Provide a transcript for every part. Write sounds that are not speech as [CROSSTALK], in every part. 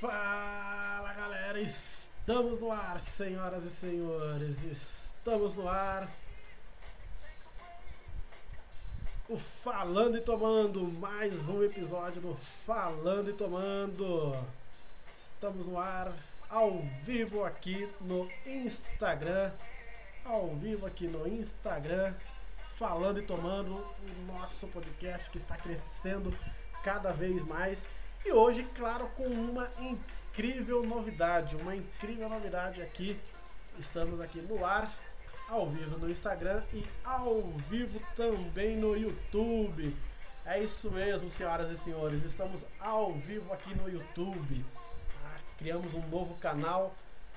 Fala galera, estamos no ar, senhoras e senhores, estamos no ar. O Falando e Tomando, mais um episódio do Falando e Tomando. Estamos no ar, ao vivo aqui no Instagram, ao vivo aqui no Instagram, Falando e Tomando, o nosso podcast que está crescendo cada vez mais. E hoje, claro, com uma incrível novidade, uma incrível novidade aqui. Estamos aqui no ar, ao vivo no Instagram e ao vivo também no YouTube. É isso mesmo, senhoras e senhores, estamos ao vivo aqui no YouTube. Ah, criamos um novo canal,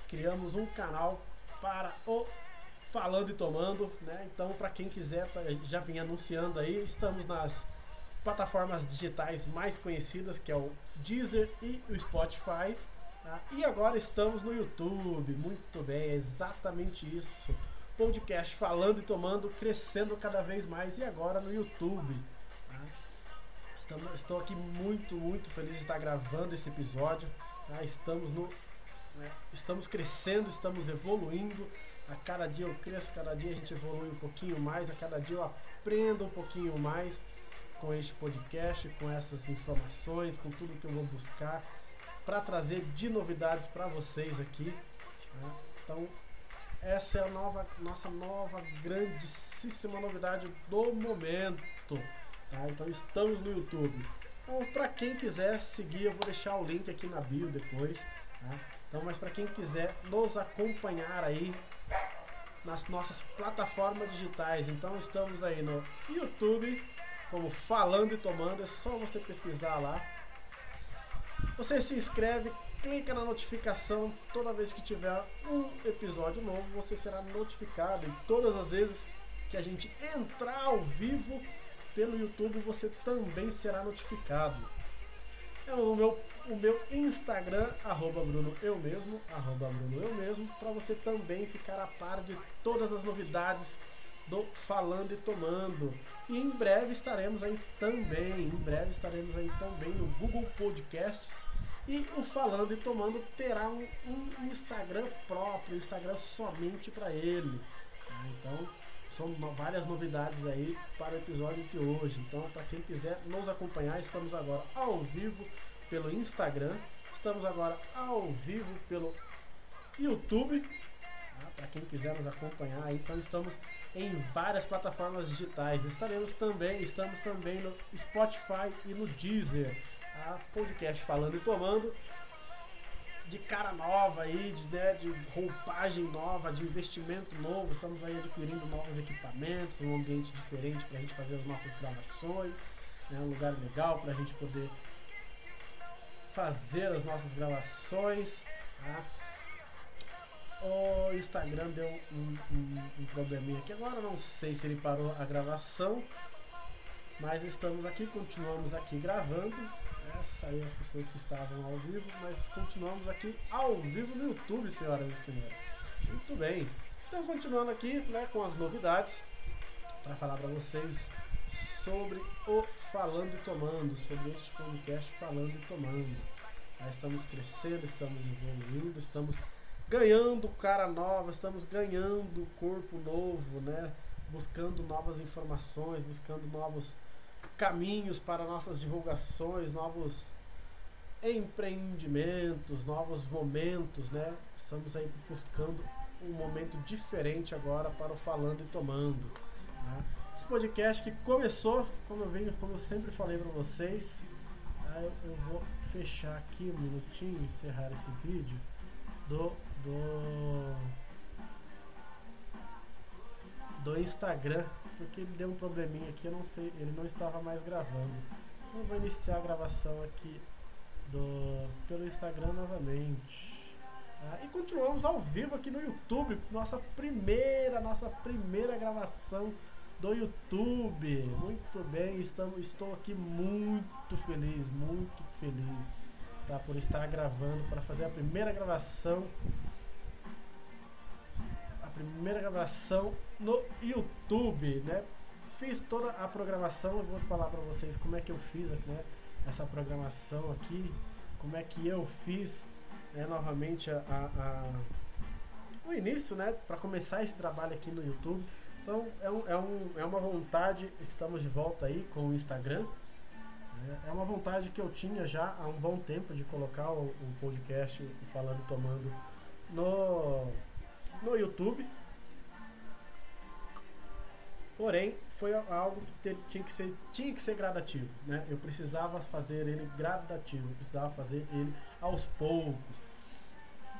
criamos um canal para o Falando e Tomando, né? Então, para quem quiser, já vim anunciando aí, estamos nas plataformas digitais mais conhecidas, que é o Deezer e o Spotify. Tá? E agora estamos no YouTube. Muito bem, é exatamente isso. Podcast falando e tomando, crescendo cada vez mais e agora no YouTube. Tá? Estamos, estou aqui muito, muito feliz de estar gravando esse episódio. Tá? Estamos no, né? estamos crescendo, estamos evoluindo. A cada dia eu cresço, a cada dia a gente evolui um pouquinho mais, a cada dia eu aprendo um pouquinho mais com este podcast, com essas informações, com tudo que eu vou buscar para trazer de novidades para vocês aqui. Né? Então, essa é a nova, nossa nova grandíssima novidade do momento. Tá? Então, estamos no YouTube. Então, para quem quiser seguir, eu vou deixar o link aqui na bio depois. Tá? Então, mas para quem quiser nos acompanhar aí nas nossas plataformas digitais, então estamos aí no YouTube, como Falando e Tomando, é só você pesquisar lá. Você se inscreve, clica na notificação, toda vez que tiver um episódio novo, você será notificado. E todas as vezes que a gente entrar ao vivo pelo YouTube, você também será notificado. É o meu, o meu Instagram, arroba Bruno Eu Mesmo, arroba Bruno Eu Mesmo, para você também ficar a par de todas as novidades do Falando e Tomando. E em breve estaremos aí também, em breve estaremos aí também no Google Podcasts. E o Falando e Tomando terá um, um Instagram próprio, um Instagram somente para ele. Tá? Então, são várias novidades aí para o episódio de hoje. Então, para quem quiser nos acompanhar, estamos agora ao vivo pelo Instagram, estamos agora ao vivo pelo YouTube para quem quiser nos acompanhar. Então estamos em várias plataformas digitais. Estaremos também, estamos também no Spotify e no Deezer. Tá? Podcast falando e tomando de cara nova aí, de, né, de roupagem nova, de investimento novo. Estamos aí adquirindo novos equipamentos, um ambiente diferente para a gente fazer as nossas gravações, né, um lugar legal para a gente poder fazer as nossas gravações. Tá? Instagram deu um, um, um, probleminha aqui agora, não sei se ele parou a gravação, mas estamos aqui, continuamos aqui gravando. Né? Saiu as pessoas que estavam ao vivo, mas continuamos aqui ao vivo no YouTube, senhoras e senhores. Muito bem. Então continuando aqui né, com as novidades para falar para vocês sobre o Falando e Tomando, sobre este podcast Falando e Tomando. Nós estamos crescendo, estamos evoluindo, estamos ganhando cara nova, estamos ganhando corpo novo, né? Buscando novas informações, buscando novos caminhos para nossas divulgações, novos empreendimentos, novos momentos, né? Estamos aí buscando um momento diferente agora para o falando e tomando. Né? Esse podcast que começou, como eu venho, como eu sempre falei para vocês, né? eu, eu vou fechar aqui um minutinho, encerrar esse vídeo do do do Instagram, porque ele deu um probleminha aqui, eu não sei, ele não estava mais gravando. Eu vou iniciar a gravação aqui do pelo Instagram novamente. Tá? E continuamos ao vivo aqui no YouTube, nossa primeira, nossa primeira gravação do YouTube. Muito bem, estamos, estou aqui muito feliz, muito feliz tá, por estar gravando, para fazer a primeira gravação primeira gravação no YouTube, né? Fiz toda a programação, eu vou falar para vocês como é que eu fiz né, essa programação aqui, como é que eu fiz né, novamente a, a, o início, né, para começar esse trabalho aqui no YouTube. Então é, um, é, um, é uma vontade, estamos de volta aí com o Instagram. Né, é uma vontade que eu tinha já há um bom tempo de colocar o, o podcast falando tomando no, no YouTube. Porém, foi algo que tinha que ser, tinha que ser gradativo. Né? Eu precisava fazer ele gradativo, eu precisava fazer ele aos poucos.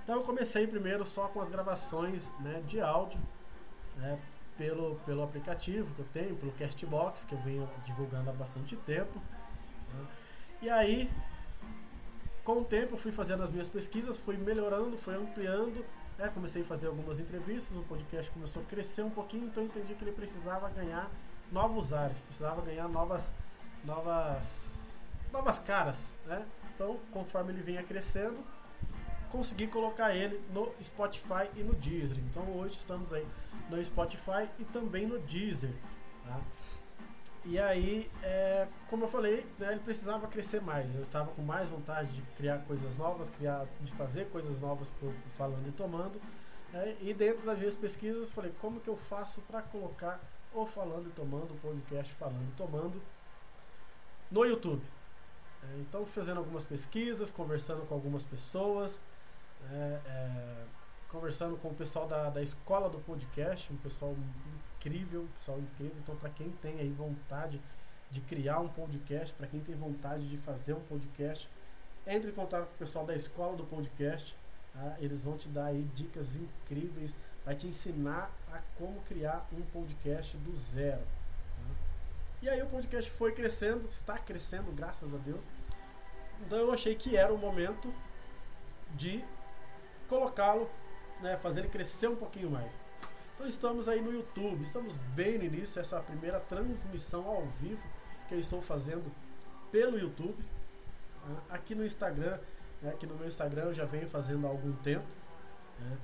Então eu comecei primeiro só com as gravações né, de áudio né, pelo, pelo aplicativo que eu tenho, pelo Castbox, que eu venho divulgando há bastante tempo. Né? E aí, com o tempo, eu fui fazendo as minhas pesquisas, fui melhorando, fui ampliando é, comecei a fazer algumas entrevistas, o podcast começou a crescer um pouquinho, então eu entendi que ele precisava ganhar novos ares, precisava ganhar novas, novas, novas caras, né? Então, conforme ele vinha crescendo, consegui colocar ele no Spotify e no Deezer. Então, hoje estamos aí no Spotify e também no Deezer. Tá? E aí, é, como eu falei, né, ele precisava crescer mais. Eu estava com mais vontade de criar coisas novas, criar, de fazer coisas novas por, por falando e tomando. É, e dentro das minhas pesquisas, falei como que eu faço para colocar o falando e tomando, o podcast falando e tomando no YouTube. É, então, fazendo algumas pesquisas, conversando com algumas pessoas, é, é, conversando com o pessoal da, da escola do podcast, um pessoal incrível, pessoal incrível. Então, para quem tem aí vontade de criar um podcast, para quem tem vontade de fazer um podcast, entre em contato com o pessoal da escola do podcast. Tá? Eles vão te dar aí dicas incríveis, vai te ensinar a como criar um podcast do zero. Tá? E aí o podcast foi crescendo, está crescendo, graças a Deus. Então eu achei que era o momento de colocá-lo, né, fazer ele crescer um pouquinho mais. Estamos aí no YouTube, estamos bem no início, essa é primeira transmissão ao vivo que eu estou fazendo pelo YouTube. Tá? Aqui no Instagram, né, aqui no meu Instagram eu já venho fazendo há algum tempo. Né,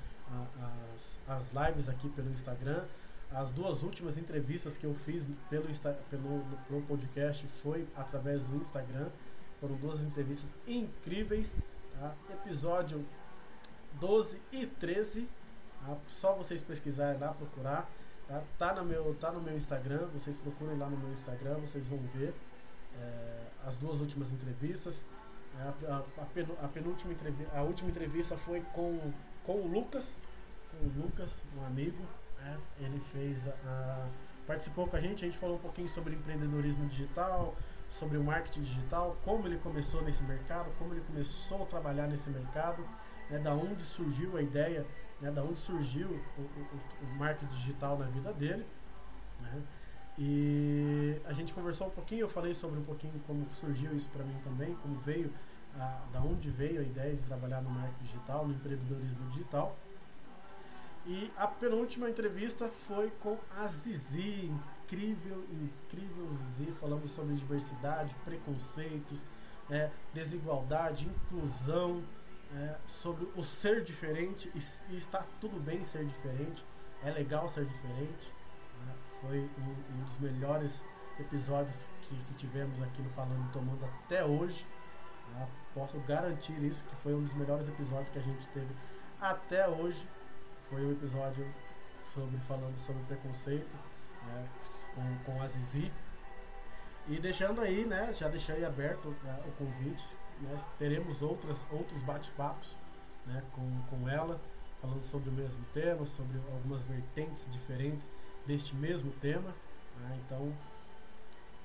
as, as lives aqui pelo Instagram. As duas últimas entrevistas que eu fiz pelo, Insta, pelo, pelo podcast foi através do Instagram. Foram duas entrevistas incríveis. Tá? Episódio 12 e 13 Tá? Só vocês pesquisarem lá, procurar. Tá? Tá, no meu, tá no meu Instagram, vocês procurem lá no meu Instagram, vocês vão ver é, as duas últimas entrevistas. É, a, a, a, penúltima entrevista, a última entrevista foi com, com o Lucas, com o Lucas, um amigo. Né? Ele fez a, a, participou com a gente, a gente falou um pouquinho sobre empreendedorismo digital, sobre o marketing digital, como ele começou nesse mercado, como ele começou a trabalhar nesse mercado, né, da onde surgiu a ideia né, da onde surgiu o, o, o marketing digital na vida dele. Né? E a gente conversou um pouquinho, eu falei sobre um pouquinho como surgiu isso para mim também, como veio, a, da onde veio a ideia de trabalhar no marketing digital, no empreendedorismo digital. E a penúltima entrevista foi com a Zizi, incrível, incrível Zizi, falamos sobre diversidade, preconceitos, é, desigualdade, inclusão, é, sobre o ser diferente e, e, está tudo bem ser diferente, é legal ser diferente. Né? Foi um, um, dos melhores episódios que, que, tivemos aqui no Falando e Tomando até hoje. Né? Posso garantir isso, que foi um dos melhores episódios que a gente teve até hoje. Foi o um episódio sobre falando sobre preconceito né? com, com a Zizi. E deixando aí, né? Já deixei aberto né, o convite né, teremos outras, outros bate-papos né, com, com ela, falando sobre o mesmo tema, sobre algumas vertentes diferentes deste mesmo tema. Né, então,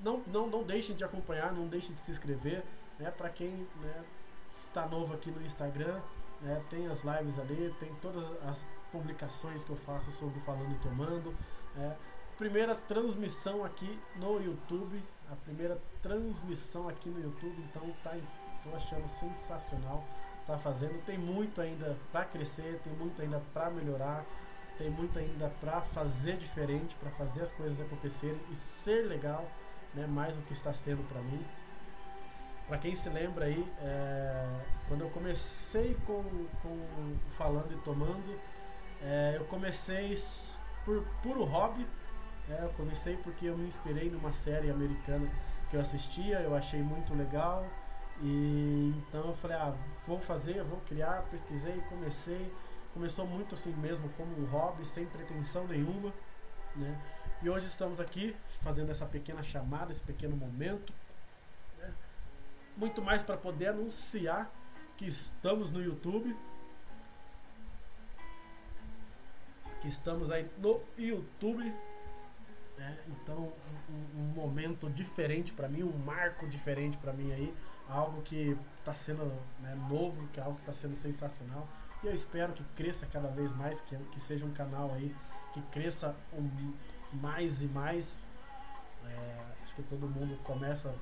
não, não, não deixem de acompanhar, não deixem de se inscrever. Né, Para quem né, está novo aqui no Instagram, né, tem as lives ali, tem todas as publicações que eu faço sobre Falando e Tomando. Né, primeira transmissão aqui no YouTube, a primeira transmissão aqui no YouTube, então tá Estou achando sensacional. Tá fazendo. Tem muito ainda para crescer, tem muito ainda para melhorar, tem muito ainda para fazer diferente, para fazer as coisas acontecerem e ser legal, né? Mais do que está sendo para mim. Para quem se lembra aí, é, quando eu comecei com, com falando e tomando, é, eu comecei por puro hobby. É, eu comecei porque eu me inspirei numa série americana que eu assistia, eu achei muito legal E então eu falei, ah, vou fazer, vou criar, pesquisei, comecei. Começou muito assim mesmo, como um hobby, sem pretensão nenhuma, né? E hoje estamos aqui fazendo essa pequena chamada, esse pequeno momento, né? muito mais para poder anunciar que estamos no YouTube, que estamos aí no YouTube. Né? Então, um, um, momento diferente para mim, um marco diferente para mim aí, algo que está sendo né, novo, que é algo que está sendo sensacional. E eu espero que cresça cada vez mais, que, que seja um canal aí que cresça um, mais e mais. É, acho que todo mundo começa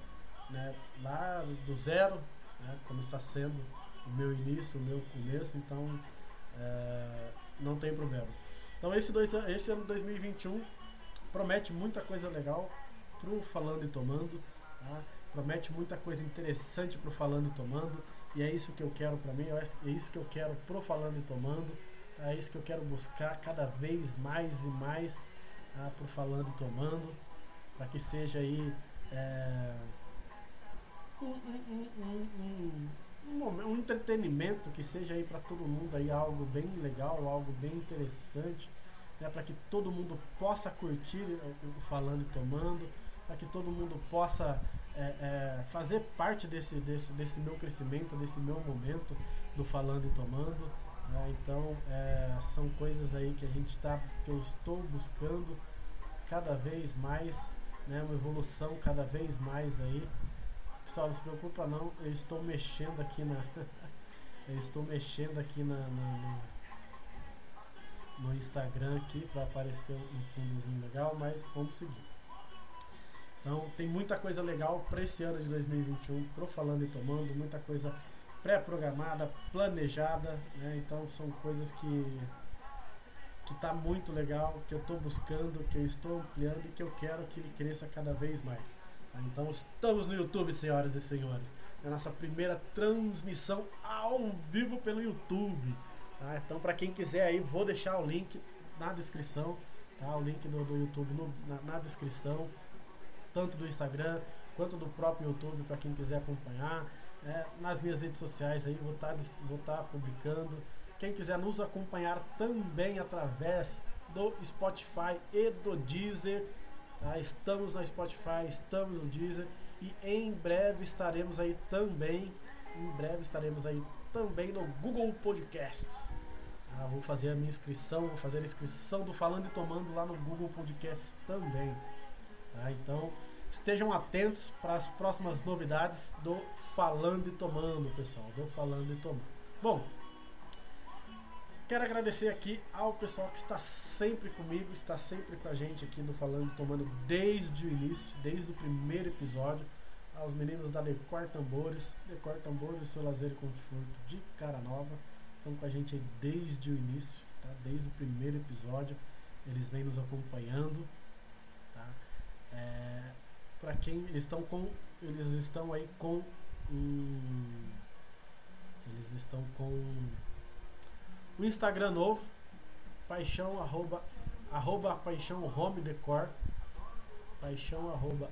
né, lá do zero, né, como está sendo o meu início, o meu começo, então é, não tem problema. Então esse, dois, esse ano 2021 promete muita coisa legal pro Falando e Tomando, tá? Promete muita coisa interessante pro Falando e Tomando, e é isso que eu quero para mim, é isso que eu quero pro Falando e Tomando, é isso que eu quero buscar cada vez mais e mais tá? pro Falando e Tomando, para que seja aí é, um, um, um, um, um entretenimento que seja aí para todo mundo aí algo bem legal, algo bem interessante, né, para que todo mundo possa curtir o falando e tomando, para que todo mundo possa é, é, fazer parte desse, desse, desse meu crescimento, desse meu momento do falando e tomando. Né, então é, são coisas aí que a gente está, que eu estou buscando cada vez mais, né, uma evolução cada vez mais aí Pessoal, não se preocupa não, eu estou mexendo aqui na. [LAUGHS] eu estou mexendo aqui na, na, no Instagram aqui para aparecer um fundozinho legal, mas vamos seguir. Então tem muita coisa legal para esse ano de 2021, pro Falando e Tomando, muita coisa pré-programada, planejada, né? Então são coisas que que tá muito legal, que eu estou buscando, que eu estou ampliando e que eu quero que ele cresça cada vez mais. Então estamos no YouTube, senhoras e senhores. É a nossa primeira transmissão ao vivo pelo YouTube. Tá? Então, para quem quiser aí, vou deixar o link na descrição. Tá? O link do, do YouTube no, na, na, descrição, tanto do Instagram quanto do próprio YouTube, para quem quiser acompanhar. É, nas minhas redes sociais aí, vou estar tá, vou tá publicando. Quem quiser nos acompanhar também através do Spotify e do Deezer Tá? Estamos na Spotify, estamos no Deezer e em breve estaremos aí também. Em breve estaremos aí também no Google Podcasts. Ah, vou fazer a minha inscrição, vou fazer a inscrição do Falando e Tomando lá no Google Podcasts também. Tá? Então estejam atentos para as próximas novidades do Falando e Tomando, pessoal. Do Falando e Tomando. Bom, Quero agradecer aqui ao pessoal que está sempre comigo, está sempre com a gente aqui no Falando Tomando desde o início, desde o primeiro episódio. Aos meninos da Decor Tambores, Decor Tambores, seu lazer e conforto de cara nova, estão com a gente aí desde o início, tá? desde o primeiro episódio. Eles vêm nos acompanhando. Tá? É, Para quem eles estão com. Eles estão aí com um, Eles estão com o Instagram novo, paixão arroba, arroba paixão home decor, paixão arroba,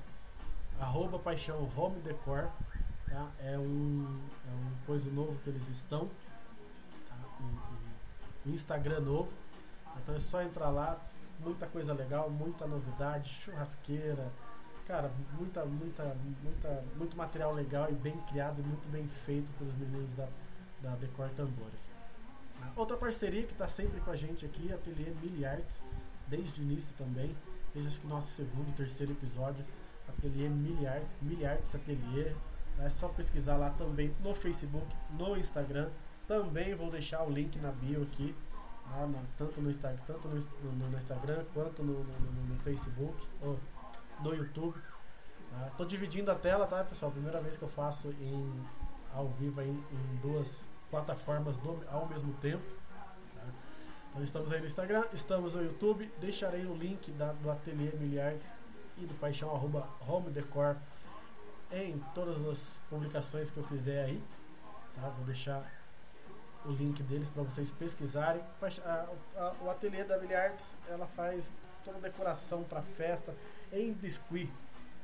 arroba paixão home decor, tá? É um, é um coisa novo que eles estão, tá? um, um Instagram novo, então é só entrar lá, muita coisa legal, muita novidade, churrasqueira, cara, muita, muita, muita, muito material legal e bem criado e muito bem feito pelos meninos da, da Decor Tambores. Outra parceria que está sempre com a gente aqui, Ateliê Miliartes, desde o início também, desde acho que nosso segundo, terceiro episódio, Ateliê Miliartes, Miliartes Ateliê. É só pesquisar lá também no Facebook, no Instagram. Também vou deixar o link na bio aqui, tá? tanto, no Instagram, tanto no, no, no Instagram quanto no, no, Facebook, ou no YouTube. Tá? Tô dividindo a tela, tá, pessoal? Primeira vez que eu faço em, ao vivo em, em duas plataformas do, ao mesmo tempo. Tá? Então estamos aí no Instagram, estamos no YouTube. Deixarei o link da, do Ateliê Miliards e do Paixão arroba Home Decor em todas as publicações que eu fizer aí. Tá? Vou deixar o link deles para vocês pesquisarem. A, a, o ateliê da Miliards ela faz toda a decoração para festa em biscuit.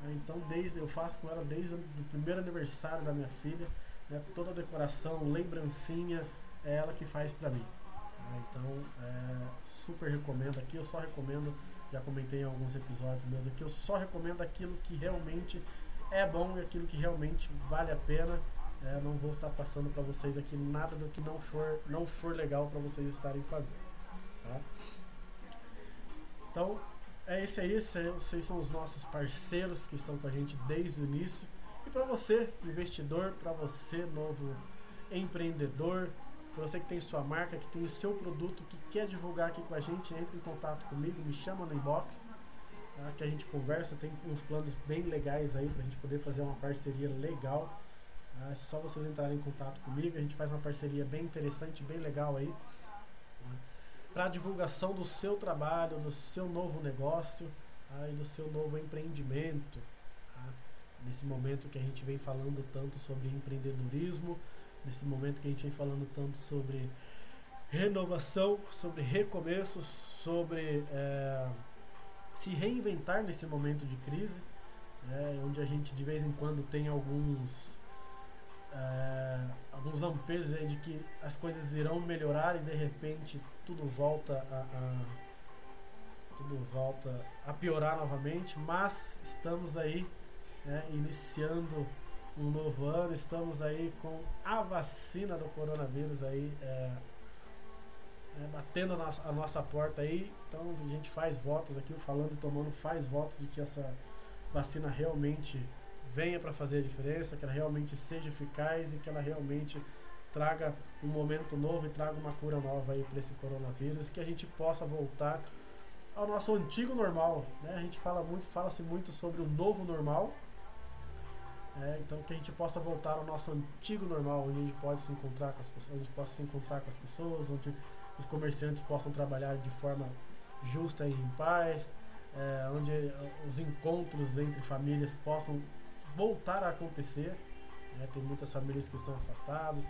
Né? Então desde eu faço com ela desde o primeiro aniversário da minha filha, né? toda a decoração, lembrancinha, é ela que faz para mim. Né? Então é, super recomendo aqui, eu só recomendo, já comentei em alguns episódios meus aqui, eu só recomendo aquilo que realmente é bom e aquilo que realmente vale a pena. É, não vou estar passando para vocês aqui nada do que não for, não for legal para vocês estarem fazendo. Tá? Então, é esse aí, vocês são os nossos parceiros que estão com a gente desde o início. E para você, investidor, para você, novo empreendedor, para você que tem sua marca, que tem o seu produto, que quer divulgar aqui com a gente, entre em contato comigo, me chama no inbox, tá? que a gente conversa. Tem uns planos bem legais aí para a gente poder fazer uma parceria legal. É só vocês entrarem em contato comigo, a gente faz uma parceria bem interessante, bem legal aí para divulgação do seu trabalho, do seu novo negócio tá? e do seu novo empreendimento. Tá? Nesse momento que a gente vem falando tanto sobre empreendedorismo, nesse momento que a gente vem falando tanto sobre renovação, sobre recomeço, sobre é, se reinventar nesse momento de crise, é, onde a gente de vez em quando tem alguns é, alguns lampejos de que as coisas irão melhorar e de repente tudo volta a, a tudo volta a piorar novamente, mas estamos aí né, iniciando um novo ano, estamos aí com a vacina do coronavírus aí é, é, batendo a nossa, a nossa porta aí, então a gente faz votos aqui, o Falando e Tomando faz votos de que essa vacina realmente venha para fazer a diferença, que ela realmente seja eficaz e que ela realmente traga um momento novo e traga uma cura nova aí para esse coronavírus, que a gente possa voltar ao nosso antigo normal, né? A gente fala muito, fala-se muito sobre o novo normal, é, então que a gente possa voltar ao nosso antigo normal, onde a gente pode se encontrar com as pessoas, onde possa se encontrar com as pessoas, onde os comerciantes possam trabalhar de forma justa e em paz, é, onde os encontros entre famílias possam voltar a acontecer. Né? Tem muitas famílias que estão afastadas,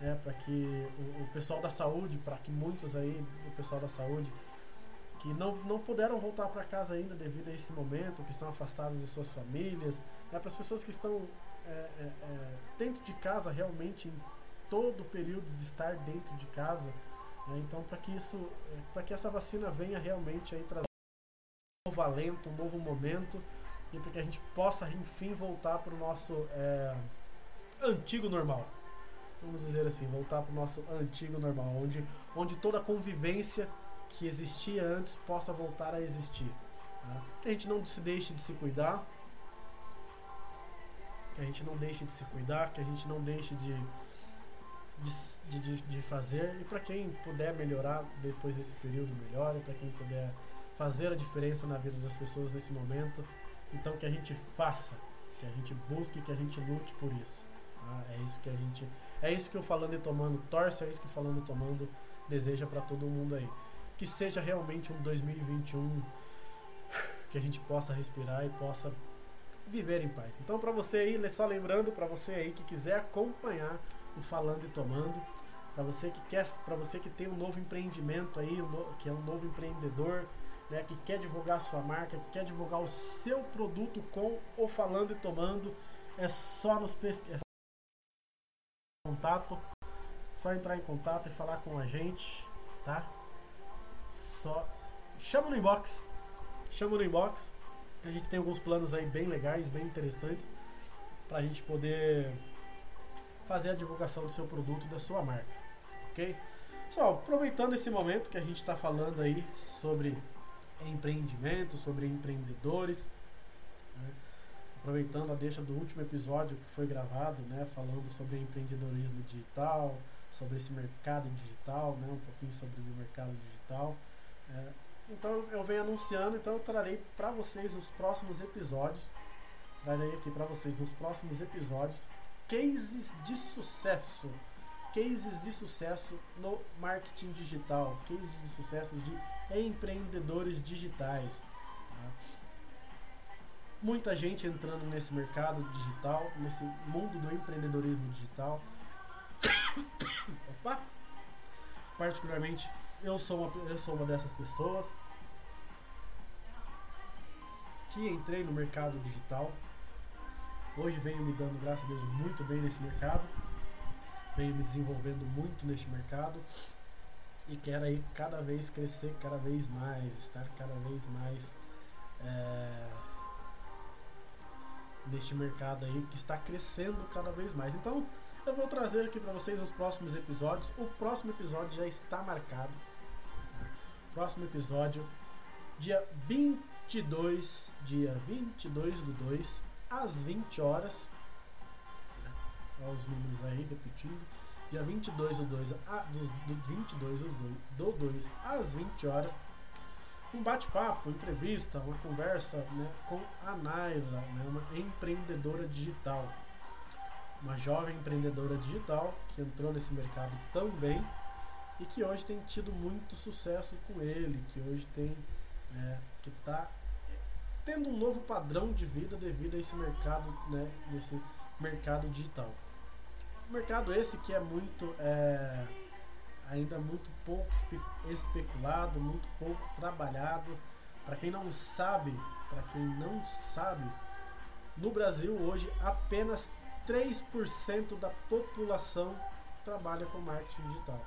né? para que o, o, pessoal da saúde, para que muitos aí, o pessoal da saúde, que não, não puderam voltar para casa ainda devido a esse momento, que estão afastados de suas famílias, né? para as pessoas que estão é, é, é, dentro de casa realmente em todo o período de estar dentro de casa. Né? Então, para que isso, para que essa vacina venha realmente aí trazer um novo alento, um novo momento e para que a gente possa, enfim, voltar para o nosso é, antigo normal. Vamos dizer assim, voltar para o nosso antigo normal, onde, onde toda a convivência que existia antes possa voltar a existir. Tá? Que a gente não se deixe de se cuidar, que a gente não deixe de se cuidar, que a gente não deixe de, de, de, de fazer. E para quem puder melhorar depois desse período, melhore. Para quem puder fazer a diferença na vida das pessoas nesse momento, então que a gente faça, que a gente busque, que a gente lute por isso. Tá? É isso que a gente, é isso que o falando e tomando torce, é isso que o falando e tomando deseja para todo mundo aí. Que seja realmente um 2021 que a gente possa respirar e possa viver em paz. Então para você aí, só lembrando para você aí que quiser acompanhar o falando e tomando, para você que quer, para você que tem um novo empreendimento aí, que é um novo empreendedor, né, que quer divulgar sua marca, que quer divulgar o seu produto com ou falando e tomando, é só nos pesquisar. É contato, só entrar em contato e falar com a gente, tá? Só chama no inbox, chama no inbox. A gente tem alguns planos aí bem legais, bem interessantes, para a gente poder fazer a divulgação do seu produto da sua marca, ok? Pessoal, aproveitando esse momento que a gente está falando aí sobre empreendimento, sobre empreendedores. Né? Aproveitando a deixa do último episódio que foi gravado, né? falando sobre empreendedorismo digital, sobre esse mercado digital, né? um pouquinho sobre o mercado digital. É, então eu venho anunciando, então eu trarei para vocês nos próximos episódios, trarei aqui para vocês nos próximos episódios cases de sucesso cases de sucesso no marketing digital, cases de sucesso de empreendedores digitais. Tá? Muita gente entrando nesse mercado digital, nesse mundo do empreendedorismo digital. [COUGHS] Opa! Particularmente, eu sou uma, eu sou uma dessas pessoas. que entrei no mercado digital. Hoje venho me dando, graças a Deus, muito bem nesse mercado. Venho me desenvolvendo muito neste mercado e quero aí cada vez crescer cada vez mais, estar cada vez mais é, neste mercado aí que está crescendo cada vez mais. Então eu vou trazer aqui para vocês os próximos episódios. O próximo episódio já está marcado. Tá? Próximo episódio, dia 22, dia 22 do 2, às 20 horas. Olha os números aí repetindo dia 22 do 2, a, do, do 22 do 2, do 2 às 20 horas, um bate-papo, entrevista, uma conversa né, com a Naila, né, uma empreendedora digital. Uma jovem empreendedora digital que entrou nesse mercado também e que hoje tem tido muito sucesso com ele, que hoje tem né, que está tendo um novo padrão de vida devido a esse mercado, né, nesse mercado digital. Mercado esse que é muito é, ainda muito pouco especulado, muito pouco trabalhado. Para quem não sabe, para quem não sabe, no Brasil hoje apenas 3% da população trabalha com marketing digital.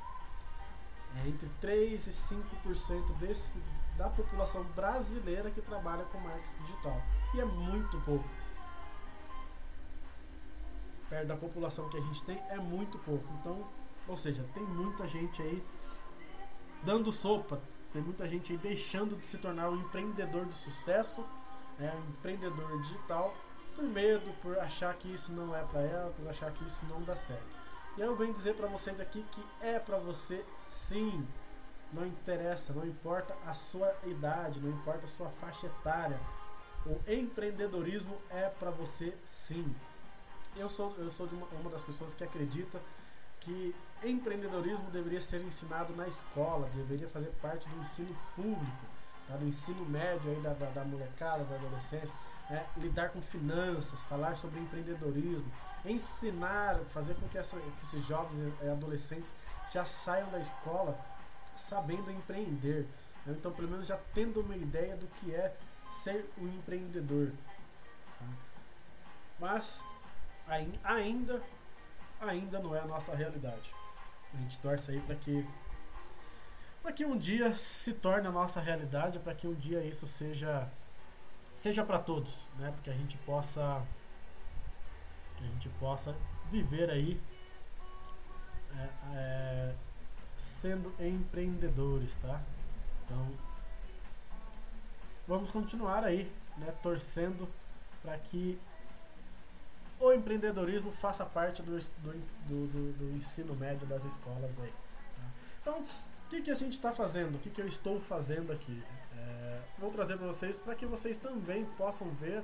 É entre 3 e 5% desse, da população brasileira que trabalha com marketing digital. E é muito pouco perto da população que a gente tem é muito pouco. Então, ou seja, tem muita gente aí dando sopa, tem muita gente aí deixando de se tornar um empreendedor de sucesso, é, um empreendedor digital, por medo, por achar que isso não é para ela, por achar que isso não dá certo. E eu venho dizer para vocês aqui que é para você sim. Não interessa, não importa a sua idade, não importa a sua faixa etária. O empreendedorismo é para você sim eu sou, eu sou uma, uma das pessoas que acredita que empreendedorismo deveria ser ensinado na escola, deveria fazer parte do ensino público, tá? do ensino médio aí da, da, da molecada, da adolescência, é, lidar com finanças, falar sobre empreendedorismo, ensinar, fazer com que, essa, que esses jovens e adolescentes já saiam da escola sabendo empreender. Né? Então, pelo menos já tendo uma ideia do que é ser um empreendedor. Tá? Mas ainda, ainda não é a nossa realidade. A gente torce aí para que para que um dia se torne a nossa realidade, para que um dia isso seja seja para todos, né? Porque a gente possa que a gente possa viver aí é, é, sendo empreendedores, tá? Então vamos continuar aí, né? Torcendo para que o empreendedorismo faça parte do, do, do, do ensino médio das escolas aí. Tá? Então, o que, que a gente está fazendo? O que, que eu estou fazendo aqui? É, vou trazer para vocês para que vocês também possam ver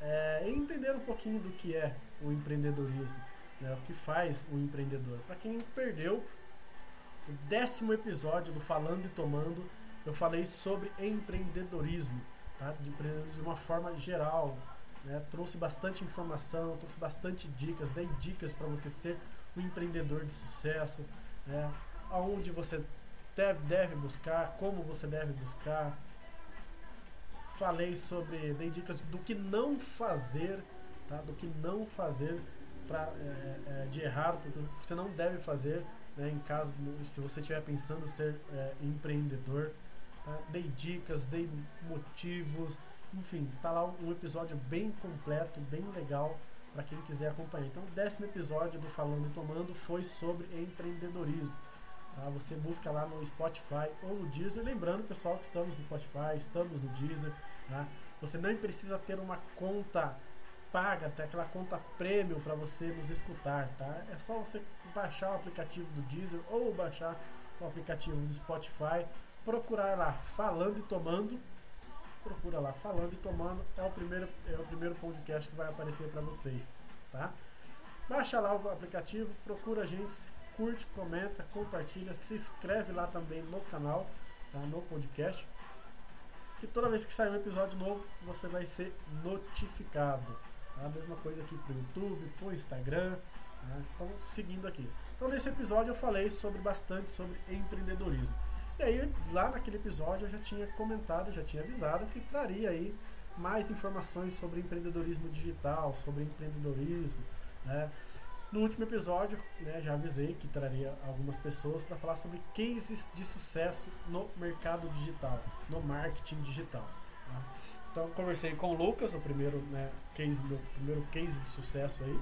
é, e entender um pouquinho do que é o empreendedorismo, né, o que faz o empreendedor. Para quem perdeu o décimo episódio do Falando e Tomando, eu falei sobre empreendedorismo, tá? de, de uma forma geral, né? Trouxe bastante informação, trouxe bastante dicas, dei dicas para você ser um empreendedor de sucesso, né? aonde você deve, buscar, como você deve buscar. Falei sobre, dei dicas do que não fazer, tá? do que não fazer pra, é, é, de errado, porque você não deve fazer né, em caso, se você estiver pensando ser é, empreendedor. Tá? Dei dicas, dei motivos, enfim, tá lá um episódio bem completo, bem legal para quem quiser acompanhar. Então, o décimo episódio do Falando e Tomando foi sobre empreendedorismo. Tá? Você busca lá no Spotify ou no Deezer. Lembrando, pessoal, que estamos no Spotify, estamos no Deezer. Tá? Você não precisa ter uma conta paga, até aquela conta premium para você nos escutar. Tá? É só você baixar o aplicativo do Deezer ou baixar o aplicativo do Spotify, procurar lá Falando e Tomando procura lá falando e tomando é o primeiro é o primeiro podcast que vai aparecer para vocês, tá? Baixa lá o aplicativo, procura a gente, curte, comenta, compartilha, se inscreve lá também no canal, tá? No podcast. E toda vez que sair um episódio novo, você vai ser notificado. Tá? A mesma coisa aqui pro YouTube, pro Instagram. Tá? Então, seguindo aqui. Então, nesse episódio eu falei sobre bastante sobre empreendedorismo. E aí, lá naquele episódio, eu já tinha comentado, já tinha avisado que traria aí mais informações sobre empreendedorismo digital, sobre empreendedorismo. Né? No último episódio, né, já avisei que traria algumas pessoas para falar sobre cases de sucesso no mercado digital, no marketing digital. Tá? Então, conversei com o Lucas, o primeiro, né, case, meu primeiro case de sucesso aí.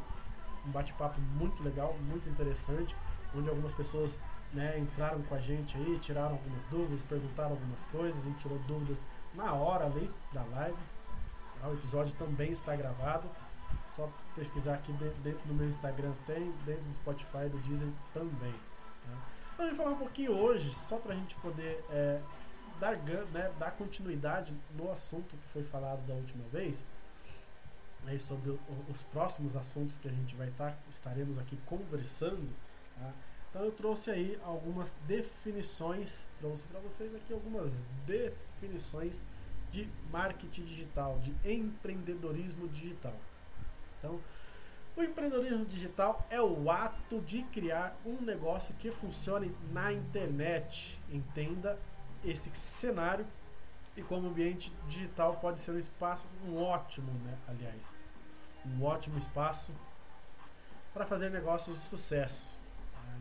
Um bate-papo muito legal, muito interessante, onde algumas pessoas né, entraram com a gente aí, tiraram algumas dúvidas, perguntaram algumas coisas, a gente tirou dúvidas na hora ali da live. Tá? O episódio também está gravado. Só pesquisar aqui dentro do meu Instagram tem, dentro do Spotify, do Deezer também. Tá? Então, eu vou falar um pouquinho hoje, só para a gente poder é, dar, né, dar continuidade no assunto que foi falado da última vez, aí sobre o, os próximos assuntos que a gente vai estar, tá, estaremos aqui conversando. Tá? Então eu trouxe aí algumas definições, trouxe para vocês aqui algumas definições de marketing digital, de empreendedorismo digital. Então, o empreendedorismo digital é o ato de criar um negócio que funcione na internet. Entenda esse cenário e como ambiente digital pode ser um espaço, um ótimo, né, aliás, um ótimo espaço para fazer negócios de sucesso.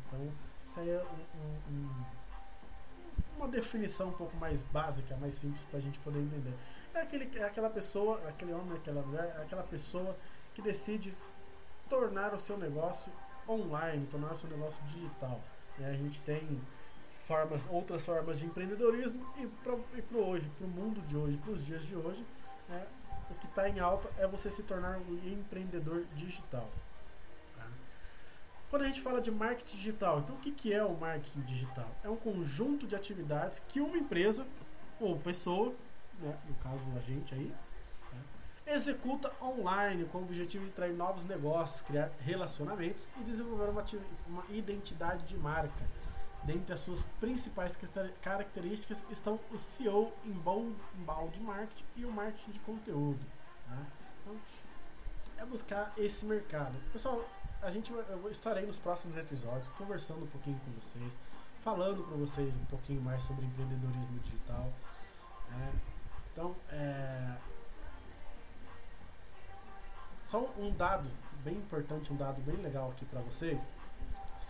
Então, isso aí é um, um, uma definição um pouco mais básica, mais simples para a gente poder entender. É, aquele, é aquela pessoa, aquele homem, aquela mulher, é aquela pessoa que decide tornar o seu negócio online, tornar o seu negócio digital. Né? A gente tem formas, outras formas de empreendedorismo e para hoje, para o mundo de hoje, para os dias de hoje, né? o que está em alta é você se tornar um empreendedor digital. Quando a gente fala de marketing digital, então o que, que é o marketing digital? É um conjunto de atividades que uma empresa ou pessoa, né, no caso a gente aí, né, executa online com o objetivo de trazer novos negócios, criar relacionamentos e desenvolver uma, uma identidade de marca. Dentre as suas principais características estão o CEO, inbound marketing e o marketing de conteúdo. Tá? Então, é buscar esse mercado. Pessoal, a gente eu estarei nos próximos episódios conversando um pouquinho com vocês, falando para vocês um pouquinho mais sobre empreendedorismo digital. Né? Então, é, só um dado bem importante, um dado bem legal aqui para vocês,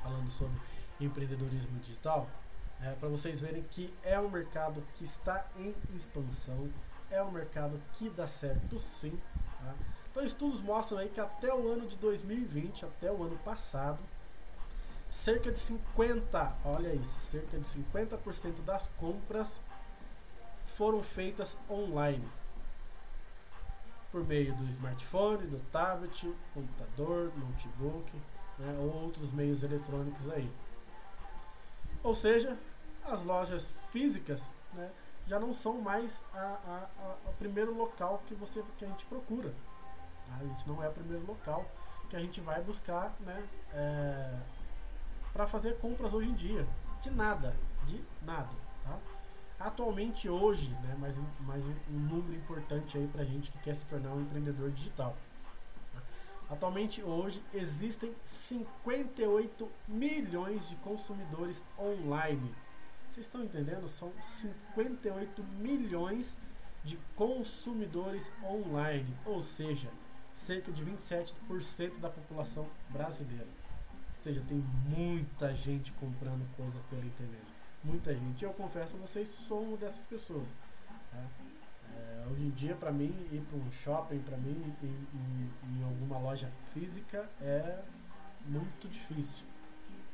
falando sobre empreendedorismo digital, é, para vocês verem que é um mercado que está em expansão, é um mercado que dá certo sim. Tá? Então, estudos mostram aí que até o ano de 2020, até o ano passado, cerca de 50, olha isso, cerca de 50% das compras foram feitas online. Por meio do smartphone, do tablet, computador, notebook, né, ou outros meios eletrônicos aí. Ou seja, as lojas físicas né, já não são mais a, a, a, o primeiro local que, você, que a gente procura. A gente não é o primeiro local que a gente vai buscar né, é, para fazer compras hoje em dia. De nada, de nada. Tá? Atualmente hoje, né, mais, um, mais um, um número importante aí para a gente que quer se tornar um empreendedor digital. Atualmente hoje existem 58 milhões de consumidores online. Vocês estão entendendo? São 58 milhões de consumidores online, ou seja, cerca de 27% da população brasileira. Ou seja, tem muita gente comprando coisa pela internet. Muita gente. Eu confesso a vocês, sou uma dessas pessoas. Tá? É, hoje em dia, para mim, ir para um shopping, para mim, em, em, em alguma loja física, é muito difícil.